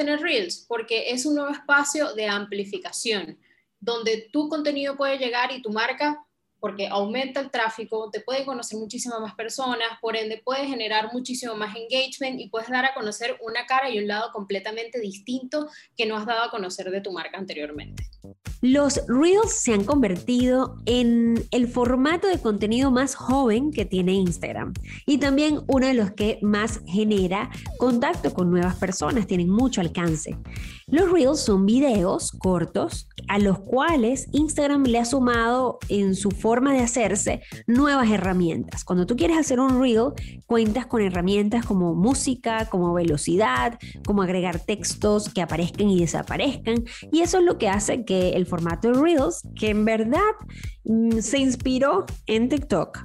tener Reels? Porque es un nuevo espacio de amplificación, donde tu contenido puede llegar y tu marca porque aumenta el tráfico, te pueden conocer muchísimas más personas, por ende puedes generar muchísimo más engagement y puedes dar a conocer una cara y un lado completamente distinto que no has dado a conocer de tu marca anteriormente. Los Reels se han convertido en el formato de contenido más joven que tiene Instagram y también uno de los que más genera contacto con nuevas personas, tienen mucho alcance. Los Reels son videos cortos a los cuales Instagram le ha sumado en su forma de hacerse nuevas herramientas. Cuando tú quieres hacer un Reel, cuentas con herramientas como música, como velocidad, como agregar textos que aparezcan y desaparezcan. Y eso es lo que hace que el formato de Reels, que en verdad mm, se inspiró en TikTok,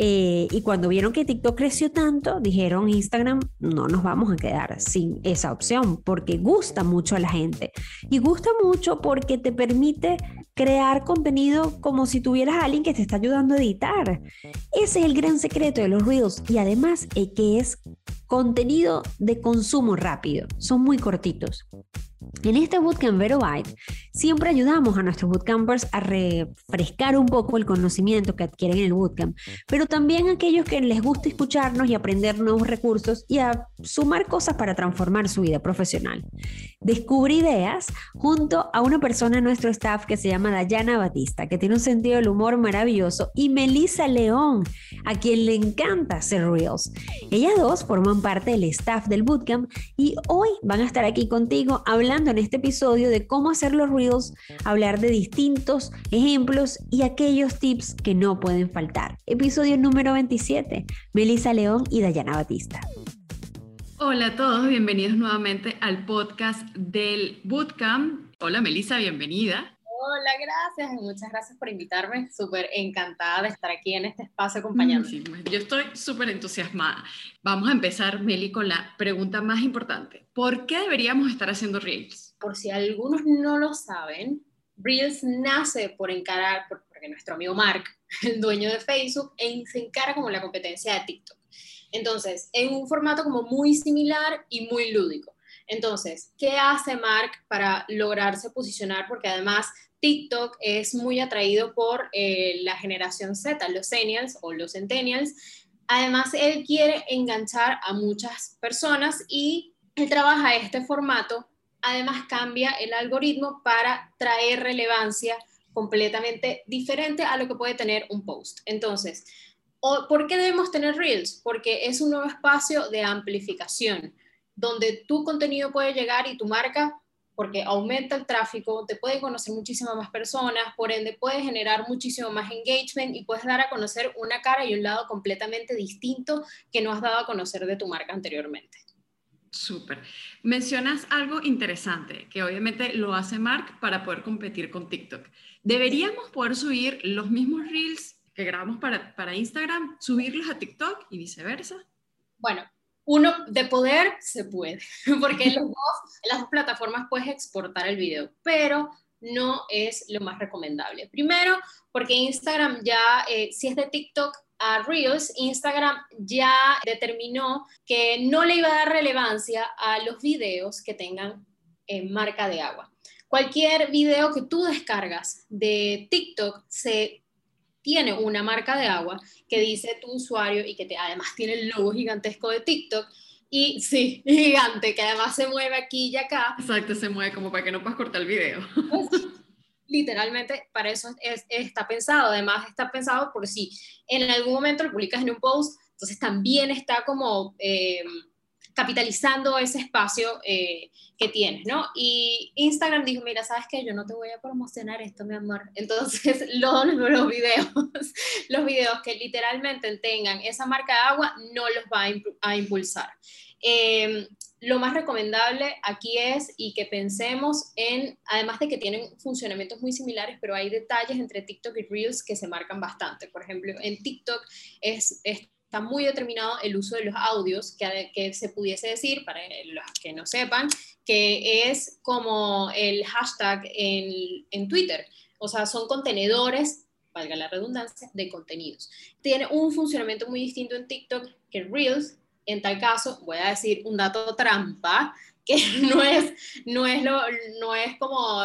eh, y cuando vieron que TikTok creció tanto, dijeron Instagram, no nos vamos a quedar sin esa opción porque gusta mucho a la gente. Y gusta mucho porque te permite crear contenido como si tuvieras alguien que te está ayudando a editar. Ese es el gran secreto de los Reels y además el que es contenido de consumo rápido. Son muy cortitos. En este Bootcamp Byte siempre ayudamos a nuestros bootcampers a refrescar un poco el conocimiento que adquieren en el bootcamp, pero también a aquellos que les gusta escucharnos y aprender nuevos recursos y a sumar cosas para transformar su vida profesional. Descubrí ideas junto a una persona en nuestro staff que se llama Dayana Batista, que tiene un sentido del humor maravilloso, y Melissa León, a quien le encanta hacer reels. Ellas dos forman parte del staff del bootcamp y hoy van a estar aquí contigo hablando en este episodio de cómo hacer los reels, hablar de distintos ejemplos y aquellos tips que no pueden faltar. Episodio número 27. Melissa León y Dayana Batista. Hola a todos, bienvenidos nuevamente al podcast del Bootcamp. Hola Melissa, bienvenida. Hola, gracias. Muchas gracias por invitarme. Súper encantada de estar aquí en este espacio acompañando. yo estoy súper entusiasmada. Vamos a empezar, Meli, con la pregunta más importante. ¿Por qué deberíamos estar haciendo Reels? Por si algunos no lo saben, Reels nace por encarar, porque nuestro amigo Mark, el dueño de Facebook, se encara como la competencia de TikTok. Entonces, en un formato como muy similar y muy lúdico. Entonces, ¿qué hace Mark para lograrse posicionar? Porque además TikTok es muy atraído por eh, la generación Z, los Zennials o los Centennials. Además, él quiere enganchar a muchas personas y él trabaja este formato. Además, cambia el algoritmo para traer relevancia completamente diferente a lo que puede tener un post. Entonces, ¿por qué debemos tener Reels? Porque es un nuevo espacio de amplificación, donde tu contenido puede llegar y tu marca porque aumenta el tráfico, te pueden conocer muchísimas más personas, por ende puedes generar muchísimo más engagement y puedes dar a conocer una cara y un lado completamente distinto que no has dado a conocer de tu marca anteriormente. Súper. Mencionas algo interesante, que obviamente lo hace Mark para poder competir con TikTok. ¿Deberíamos poder subir los mismos reels que grabamos para, para Instagram, subirlos a TikTok y viceversa? Bueno, uno de poder se puede, porque en, las dos plataformas puedes exportar el video, pero no es lo más recomendable. Primero, porque Instagram ya, eh, si es de TikTok a Reels, Instagram ya determinó que no le iba a dar relevancia a los videos que tengan marca de agua. Cualquier video que tú descargas de TikTok se tiene una marca de agua que dice tu usuario y que te, además tiene el logo gigantesco de TikTok. Y sí, gigante, que además se mueve aquí y acá. Exacto, se mueve como para que no puedas cortar el video. Pues, literalmente para eso está pensado. Además está pensado por si en algún momento lo publicas en un post, entonces también está como... Eh, capitalizando ese espacio eh, que tienes, ¿no? Y Instagram dijo, mira, ¿sabes qué? Yo no te voy a promocionar esto, mi amor. Entonces, los, los videos, los videos que literalmente tengan esa marca de agua, no los va a, impulsar. Em, lo más recomendable aquí es y que pensemos en, además de que tienen funcionamientos muy similares, pero hay detalles entre TikTok y Reels que se marcan bastante. Por ejemplo, en TikTok es, es está muy determinado el uso de los audios, que, que, se pudiese decir, para los que no sepan, que es como el hashtag en, en Twitter. O sea, son contenedores, valga la redundancia, de contenidos. Tiene un funcionamiento muy distinto en TikTok que Reels. En tal caso, voy a decir un dato trampa, que no es, no es, lo, no es como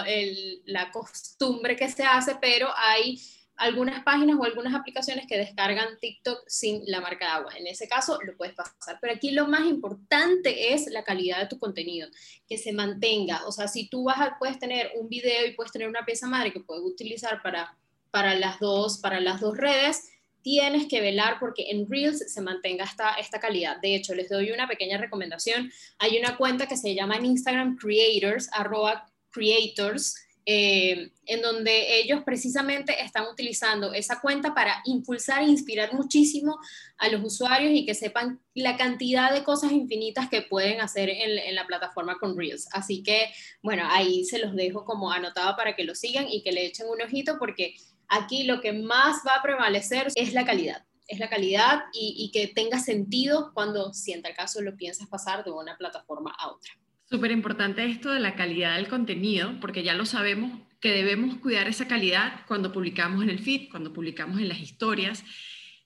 la costumbre que se hace, pero hay algunas páginas o algunas aplicaciones que descargan TikTok sin la marca de agua. En ese caso lo puedes pasar. Pero aquí lo más importante es la calidad de tu contenido, que se mantenga. O sea, si tú vas a, puedes tener un video y puedes tener una pieza madre que puedes utilizar para, para, las, dos, para las dos redes, tienes que velar porque en Reels se mantenga esta, esta calidad. De hecho, les doy una pequeña recomendación. Hay una cuenta que se llama en Instagram Creators, arroba creators, eh, en donde ellos precisamente están utilizando esa cuenta para impulsar e inspirar muchísimo a los usuarios y que sepan la cantidad de cosas infinitas que pueden hacer en, la plataforma con Reels. Así que, bueno, ahí se los dejo como anotado para que lo sigan y que le echen un ojito porque aquí lo que más va a prevalecer es la calidad. Es la calidad y, y que tenga sentido cuando, si en tal caso lo piensas pasar de una plataforma a otra. Súper importante esto de la calidad del contenido, porque ya lo sabemos que debemos cuidar esa calidad cuando publicamos en el feed, cuando publicamos en las historias.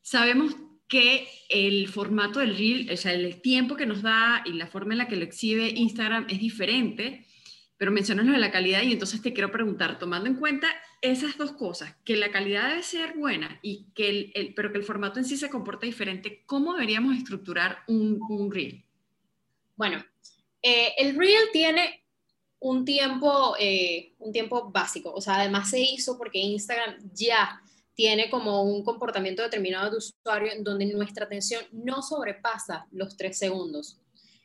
Sabemos que el formato del reel, o sea, el tiempo que nos da y la forma en la que lo exhibe Instagram es diferente, pero mencionas lo de la calidad y entonces te quiero preguntar, tomando en cuenta esas dos cosas, que la calidad debe ser buena y que el, pero que el formato en sí se comporta diferente, ¿cómo deberíamos estructurar un, un reel? Bueno, eh, el Reel tiene un tiempo, eh, un tiempo básico, o sea, además se hizo porque Instagram ya tiene como un comportamiento determinado de usuario en donde nuestra atención no sobrepasa los tres segundos.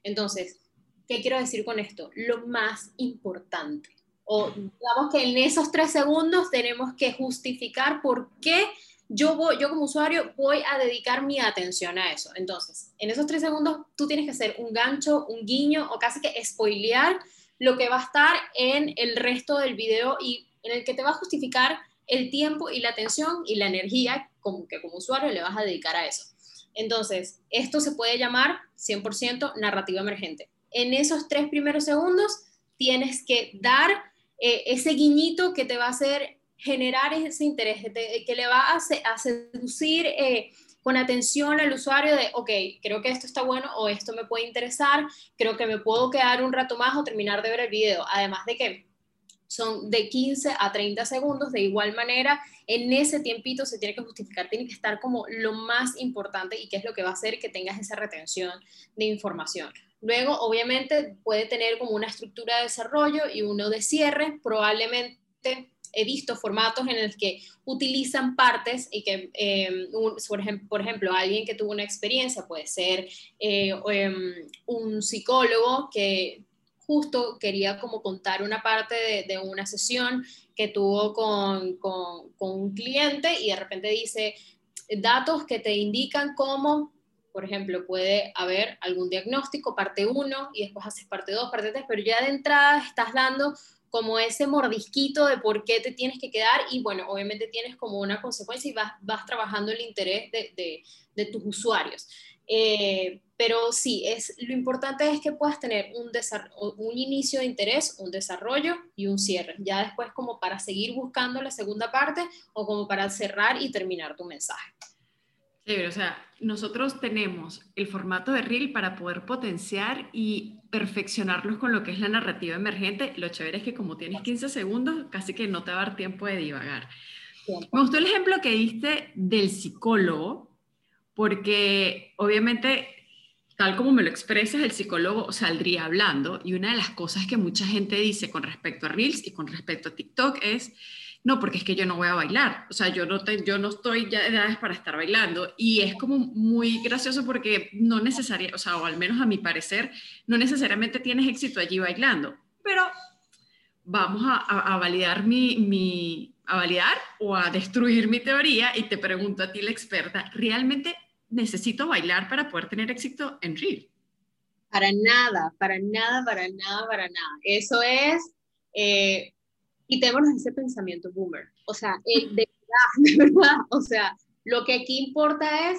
Entonces, ¿qué quiero decir con esto? Lo más importante, o digamos que en esos tres segundos tenemos que justificar por qué yo, voy, yo como usuario voy a dedicar mi atención a eso. Entonces, en esos tres segundos tú tienes que hacer un gancho, un guiño o casi que spoilear lo que va a estar en el resto del video y en el que te va a justificar el tiempo y la atención y la energía como que como usuario le vas a dedicar a eso. Entonces, esto se puede llamar 100% narrativa emergente. En esos tres primeros segundos tienes que dar eh, ese guiñito que te va a hacer generar ese interés, que le va a, seducir eh, con atención al usuario de, ok, creo que esto está bueno o esto me puede interesar, creo que me puedo quedar un rato más o terminar de ver el video. Además de que son de 15 a 30 segundos, de igual manera, en ese tiempito se tiene que justificar, tiene que estar como lo más importante y qué es lo que va a hacer que tengas esa retención de información. Luego, obviamente, puede tener como una estructura de desarrollo y uno de cierre, probablemente he visto formatos en los que utilizan partes y que, em, por, ejemplo, alguien que tuvo una experiencia puede ser eh, em, un psicólogo que justo quería como contar una parte de, una sesión que tuvo con, con, un cliente y de repente dice datos que te indican cómo por ejemplo, puede haber algún diagnóstico, parte 1, y después haces parte 2, parte 3, pero ya de entrada estás dando como ese mordisquito de por qué te tienes que quedar y bueno, obviamente tienes como una consecuencia y vas, vas trabajando el interés de, de, tus usuarios. Eh, pero sí, es, lo importante es que puedas tener un, un inicio de interés, un desarrollo y un cierre. Ya después como para seguir buscando la segunda parte o como para cerrar y terminar tu mensaje. Sí, o sea, nosotros tenemos el formato de Reel para poder potenciar y perfeccionarlos con lo que es la narrativa emergente. Lo chévere es que como tienes 15 segundos, casi que no te va a dar tiempo de divagar. Me gustó el ejemplo que diste del psicólogo, porque obviamente, tal como me lo expresas, el psicólogo saldría hablando y una de las cosas que mucha gente dice con respecto a Reels y con respecto a TikTok es no, porque es que yo no voy a bailar, o sea, yo no, te, yo no estoy ya de edades para estar bailando y es como muy gracioso porque no necesariamente, o sea, o al menos a mi parecer, no necesariamente tienes éxito allí bailando, pero vamos a, validar mi, mi, a validar o a destruir mi teoría y te pregunto a ti, la experta, ¿realmente necesito bailar para poder tener éxito en Reel? Para nada, para nada, para nada, para nada. Eso es... Eh, quitémonos ese pensamiento boomer. O sea, de verdad, de verdad, o sea, lo que aquí importa es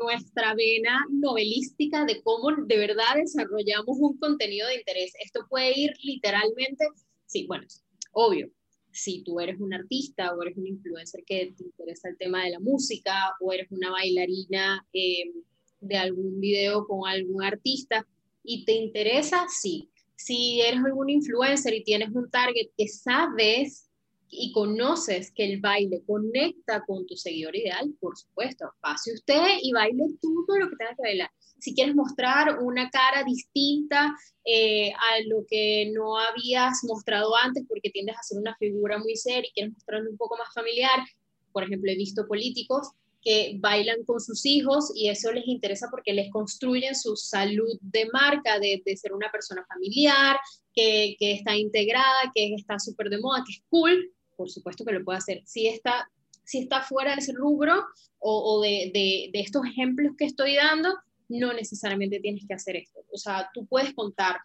nuestra vena novelística de cómo de verdad desarrollamos un contenido de interés. Esto puede ir literalmente, sí, bueno, obvio, si tú eres un artista o eres un influencer que te interesa el tema de la música o eres una bailarina eh, de algún video con algún artista y te interesa, sí, si eres algún influencer y tienes un target que sabes y conoces que el baile conecta con tu seguidor ideal, por supuesto, pase usted y baile todo lo que tenga que bailar. Si quieres mostrar una cara distinta eh, a lo que no habías mostrado antes porque tiendes a ser una figura muy seria y quieres mostrarlo un poco más familiar, por ejemplo, he visto políticos que bailan con sus hijos y eso les interesa porque les construyen su salud de marca, de, ser una persona familiar, que, que está integrada, que está súper de moda, que es cool, por supuesto que lo puede hacer. Si está, si está fuera de ese rubro o, de, de, estos ejemplos que estoy dando, no necesariamente tienes que hacer esto. O sea, tú puedes contar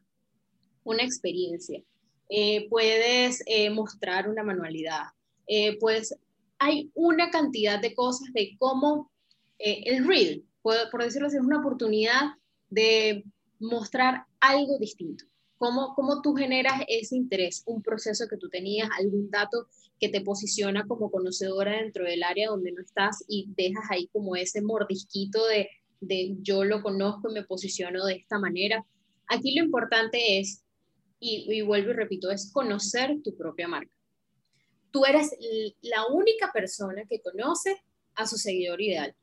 una experiencia, eh, puedes eh, mostrar una manualidad, eh, pues hay una cantidad de cosas de cómo el reel, por decirlo así, es una oportunidad de mostrar algo distinto. ¿Cómo, ¿Cómo tú generas ese interés? Un proceso que tú tenías, algún dato que te posiciona como conocedora dentro del área donde no estás y dejas ahí como ese mordisquito de, de yo lo conozco y me posiciono de esta manera. Aquí lo importante es, y vuelvo y repito, es conocer tu propia marca. Tú eres la única persona que conoce a su seguidor ideal,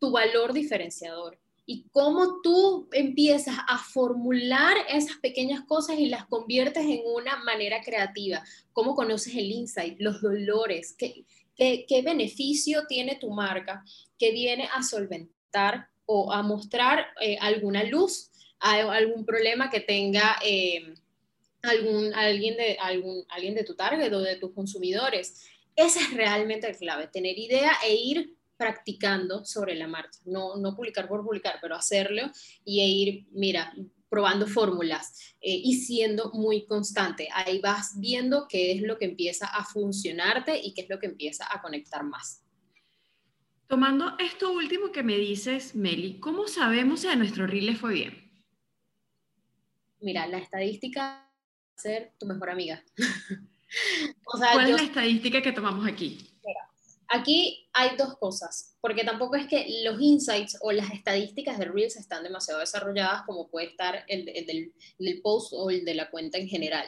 tu valor diferenciador y cómo tú empiezas a formular esas pequeñas cosas y las conviertes en una manera creativa. Cómo conoces el insight, los dolores, qué, qué, beneficio tiene tu marca que viene a solventar o a mostrar eh, alguna luz a algún problema que tenga eh, algún, alguien, de, algún, alguien de tu target o de tus consumidores. Ese es realmente el clave, tener idea e ir practicando sobre la marcha, no, no publicar por publicar, pero hacerlo y ir, mira, probando fórmulas eh, y siendo muy constante. Ahí vas viendo qué es lo que empieza a funcionarte y qué es lo que empieza a conectar más. Tomando esto último que me dices, Meli, ¿cómo sabemos si a nuestro reel le fue bien? Mira, la estadística ser tu mejor amiga. ¿Cuál es la estadística que tomamos aquí? Aquí hay dos cosas, porque tampoco es que los insights o las estadísticas de Reels están demasiado desarrolladas como puede estar el, del, post o el de la cuenta en general.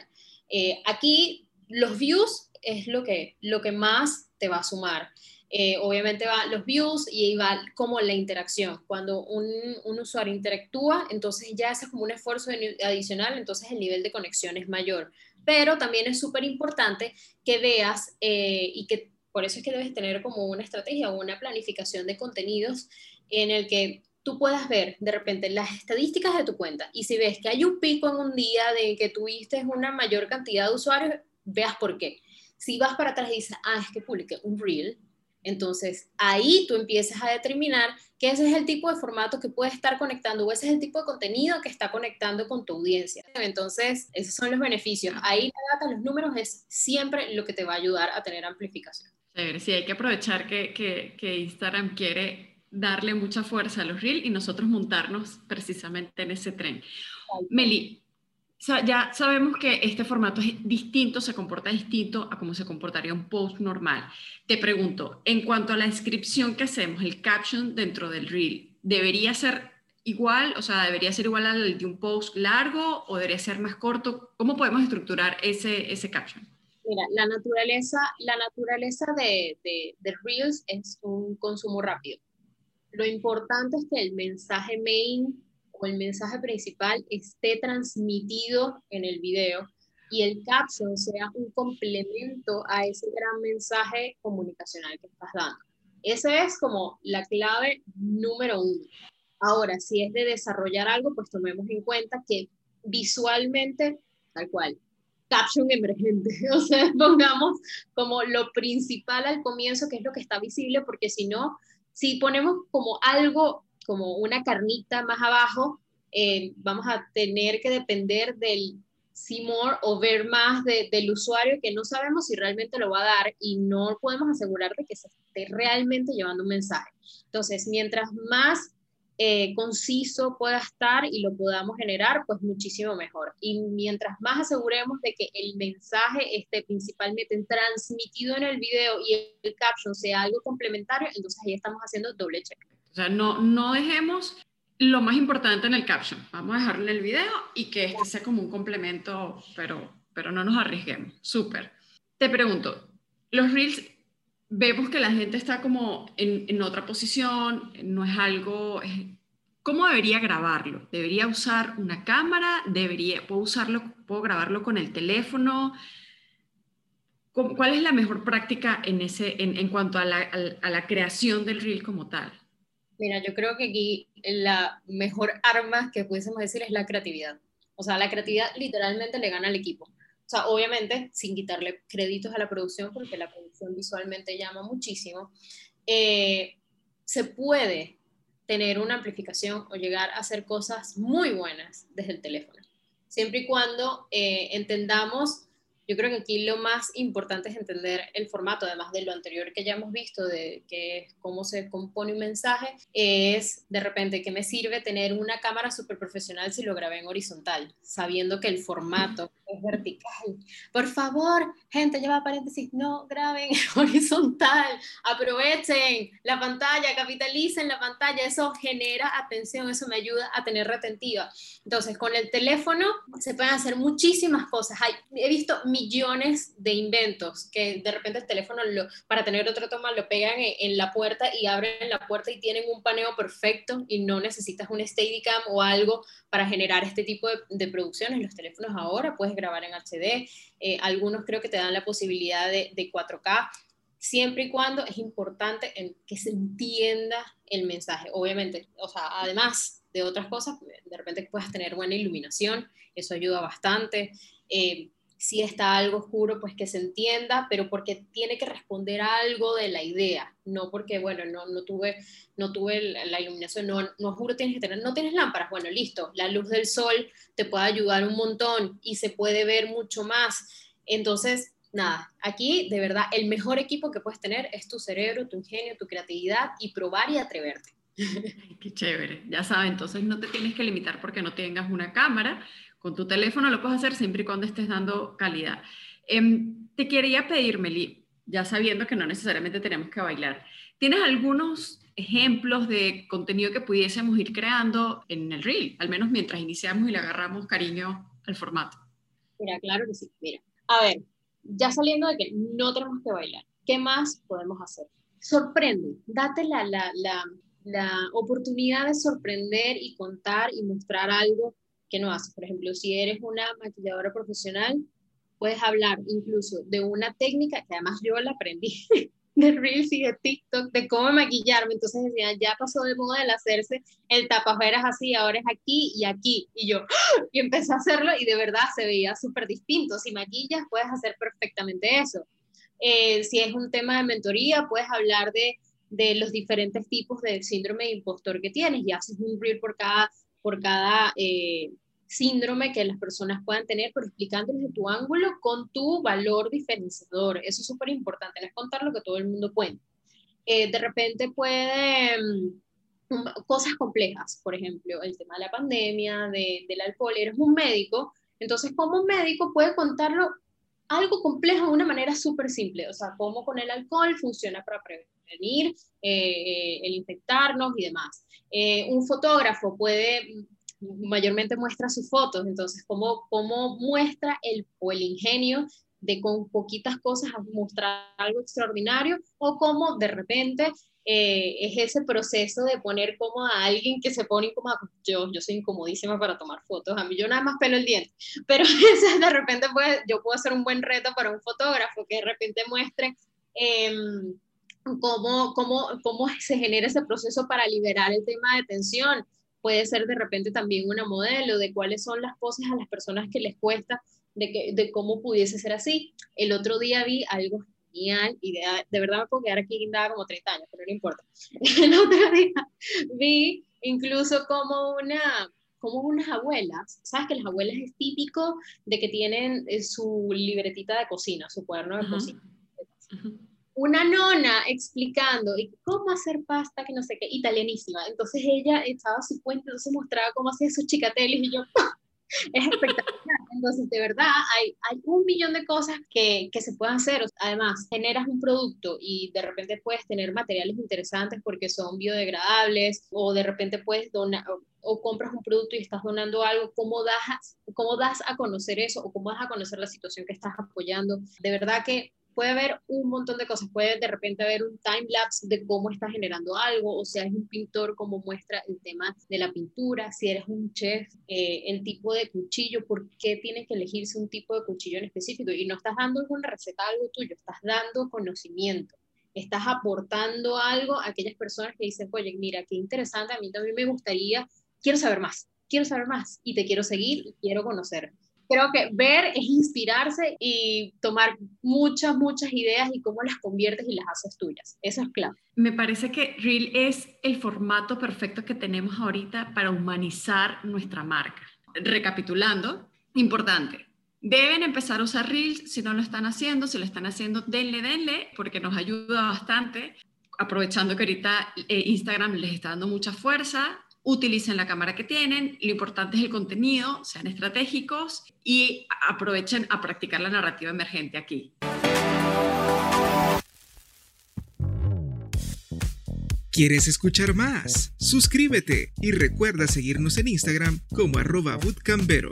Eh, aquí los views es lo que, lo que más te va a sumar. Eh, obviamente va los views y ahí va como la interacción. Cuando un, un, usuario interactúa, entonces ya es como un esfuerzo adicional, entonces el nivel de conexión es mayor. Pero también es súper importante que veas eh, y que por eso es que debes tener como una estrategia o una planificación de contenidos en el que tú puedas ver de repente las estadísticas de tu cuenta y si ves que hay un pico en un día de que tuviste una mayor cantidad de usuarios, veas por qué. Si vas para atrás y dices, ah, es que publiqué un reel, entonces ahí tú empiezas a determinar que ese es el tipo de formato que puede estar conectando o ese es el tipo de contenido que está conectando con tu audiencia. Entonces, esos son los beneficios. Ahí la data, los números es siempre lo que te va a ayudar a tener amplificación. Sí, hay que aprovechar que, que, Instagram quiere darle mucha fuerza a los Reels y nosotros montarnos precisamente en ese tren. Meli, ya sabemos que este formato es distinto, se comporta distinto a cómo se comportaría un post normal. Te pregunto, en cuanto a la descripción que hacemos, el caption dentro del reel, ¿debería ser igual? O sea, ¿debería ser igual al de un post largo o debería ser más corto? ¿Cómo podemos estructurar ese, ese caption? Mira, la naturaleza, la naturaleza de, de, Reels es un consumo rápido. Lo importante es que el mensaje main o el mensaje principal esté transmitido en el video y el caption sea un complemento a ese gran mensaje comunicacional que estás dando. Esa es como la clave número uno. Ahora, si es de desarrollar algo, pues tomemos en cuenta que visualmente, tal cual, caption emergente, o sea, pongamos como lo principal al comienzo, que es lo que está visible, porque si no, si ponemos como algo, como una carnita más abajo, eh, vamos a tener que depender del see more o ver más del usuario que no sabemos si realmente lo va a dar y no podemos asegurar de que se esté realmente llevando un mensaje. Entonces, mientras más eh, conciso pueda estar y lo podamos generar, pues muchísimo mejor. Y mientras más aseguremos de que el mensaje esté principalmente transmitido en el video y el caption sea algo complementario, entonces ahí estamos haciendo doble check. O sea, no, no dejemos lo más importante en el caption. Vamos a dejarlo en el video y que este sea como un complemento, pero, pero no nos arriesguemos. Súper. Te pregunto, los reels, vemos que la gente está como en, en otra posición, no es algo... ¿Cómo debería grabarlo? ¿Debería usar una cámara? ¿Debería, ¿Puedo usarlo, puedo grabarlo con el teléfono? ¿Cuál es la mejor práctica en, ese, en, en cuanto a la, a la creación del reel como tal? Mira, yo creo que aquí la mejor arma que pudiésemos decir es la creatividad. O sea, la creatividad literalmente le gana al equipo. O sea, obviamente, sin quitarle créditos a la producción, porque la producción visualmente llama muchísimo, eh, se puede tener una amplificación o llegar a hacer cosas muy buenas desde el teléfono, siempre y cuando eh, entendamos yo creo que aquí lo más importante es entender el formato, además de lo anterior que ya hemos visto, de que cómo se compone un mensaje, es de repente que me sirve tener una cámara súper profesional si lo grabé en horizontal, sabiendo que el formato es vertical. Por favor, gente, lleva paréntesis, no graben en horizontal, aprovechen la pantalla, capitalicen la pantalla, eso genera atención, eso me ayuda a tener retentiva. Entonces, con el teléfono se pueden hacer muchísimas cosas. Hay, he visto millones de inventos que de repente el teléfono lo, para tener otra toma lo pegan en, la puerta y abren la puerta y tienen un paneo perfecto y no necesitas un Steadicam o algo para generar este tipo de, producciones. Los teléfonos ahora puedes grabar en HD, eh, algunos creo que te dan la posibilidad de, de 4K siempre y cuando es importante que se entienda el mensaje. Obviamente, o sea, además de otras cosas, de repente puedes tener buena iluminación, eso ayuda bastante. Eh, si está algo oscuro, pues que se entienda, pero porque tiene que responder a algo de la idea, no porque, bueno, no, no tuve, no tuve la iluminación, no, no juro tienes que tener, no tienes lámparas, bueno, listo, la luz del sol te puede ayudar un montón y se puede ver mucho más. Entonces, nada, aquí de verdad el mejor equipo que puedes tener es tu cerebro, tu ingenio, tu creatividad y probar y atreverte. qué chévere, ya sabes, entonces no te tienes que limitar porque no tengas una cámara, con tu teléfono lo puedes hacer siempre y cuando estés dando calidad. Em, te quería pedir, Meli, ya sabiendo que no necesariamente tenemos que bailar, ¿tienes algunos ejemplos de contenido que pudiésemos ir creando en el reel, al menos mientras iniciamos y le agarramos cariño al formato? Mira, claro que sí. Mira, a ver, ya saliendo de que no tenemos que bailar, ¿qué más podemos hacer? Sorprende, date la, la, la, la oportunidad de sorprender y contar y mostrar algo que no haces. Por ejemplo, si eres una maquilladora profesional, puedes hablar incluso de una técnica que además yo la aprendí de Reels y de TikTok, de cómo maquillarme. Entonces decía, ya pasó de moda el hacerse el tapajeras así, ahora es aquí y aquí. Y yo, y empecé a hacerlo y de verdad se veía súper distinto. Si maquillas, puedes hacer perfectamente eso. Eh, si es un tema de mentoría, puedes hablar de, de los diferentes tipos de síndrome de impostor que tienes y haces un reel por cada por cada eh, síndrome que las personas puedan tener, pero explicándoles tu ángulo con tu valor diferenciador. Eso es súper importante, no es contar lo que todo el mundo cuenta. Eh, de repente puede mm, cosas complejas, por ejemplo, el tema de la pandemia, de, del alcohol, eres un médico, entonces como un médico puede contarlo algo complejo de una manera súper simple, o sea, cómo con el alcohol funciona para prevenir eh, el infectarnos y demás. Eh, un fotógrafo puede, mayormente muestra sus fotos, entonces, ¿cómo, cómo muestra el, o el ingenio de con poquitas cosas mostrar algo extraordinario o cómo de repente eh, es ese proceso de poner como a alguien que se pone incómodo. Yo, yo soy incomodísima para tomar fotos, a mí yo nada más pelo el diente, pero de repente puede, yo puedo hacer un buen reto para un fotógrafo que de repente muestre em, cómo, cómo, cómo se genera ese proceso para liberar el tema de tensión. Puede ser de repente también una modelo de cuáles son las poses a las personas que les cuesta, de, que, de cómo pudiese ser así. El otro día vi algo genial y de, verdad me puedo quedar aquí guindada como 30 años, pero no importa. El otro día vi incluso como una como unas abuelas, sabes que las abuelas es típico de que tienen eh, su libretita de cocina, su cuaderno de cocina una nona explicando cómo hacer pasta, que no sé qué, italianísima. Entonces ella estaba su cuenta, entonces mostraba cómo hacía sus chicateles y yo, es espectacular. Entonces, de verdad, hay, hay un millón de cosas que, que se pueden hacer. Además, generas un producto y de repente puedes tener materiales interesantes porque son biodegradables o de repente puedes donar o, compras un producto y estás donando algo, ¿cómo das, ¿cómo das a conocer eso o cómo das a conocer la situación que estás apoyando? De verdad que puede haber un montón de cosas. Puede de repente haber un time lapse de cómo estás generando algo, o sea, es un pintor, como muestra el tema de la pintura. Si eres un chef, eh, el tipo de cuchillo, por qué tienes que elegirse un tipo de cuchillo en específico. Y no estás dando una receta algo tuyo, estás dando conocimiento. Estás aportando algo a aquellas personas que dicen, oye, mira, qué interesante, a mí también me gustaría, quiero saber más, quiero saber más y te quiero seguir y quiero conocer creo que ver es inspirarse y tomar muchas, muchas ideas y cómo las conviertes y las haces tuyas. Eso es clave. Me parece que Reel es el formato perfecto que tenemos ahorita para humanizar nuestra marca. Recapitulando, importante. Deben empezar a usar Reels si no lo están haciendo. Si lo están haciendo, denle, denle, porque nos ayuda bastante. Aprovechando que ahorita eh, Instagram les está dando mucha fuerza, utilicen la cámara que tienen, lo importante es el contenido, sean estratégicos y aprovechen a practicar la narrativa emergente aquí. ¿Quieres escuchar más? Suscríbete y recuerda seguirnos en Instagram como arroba bootcambero.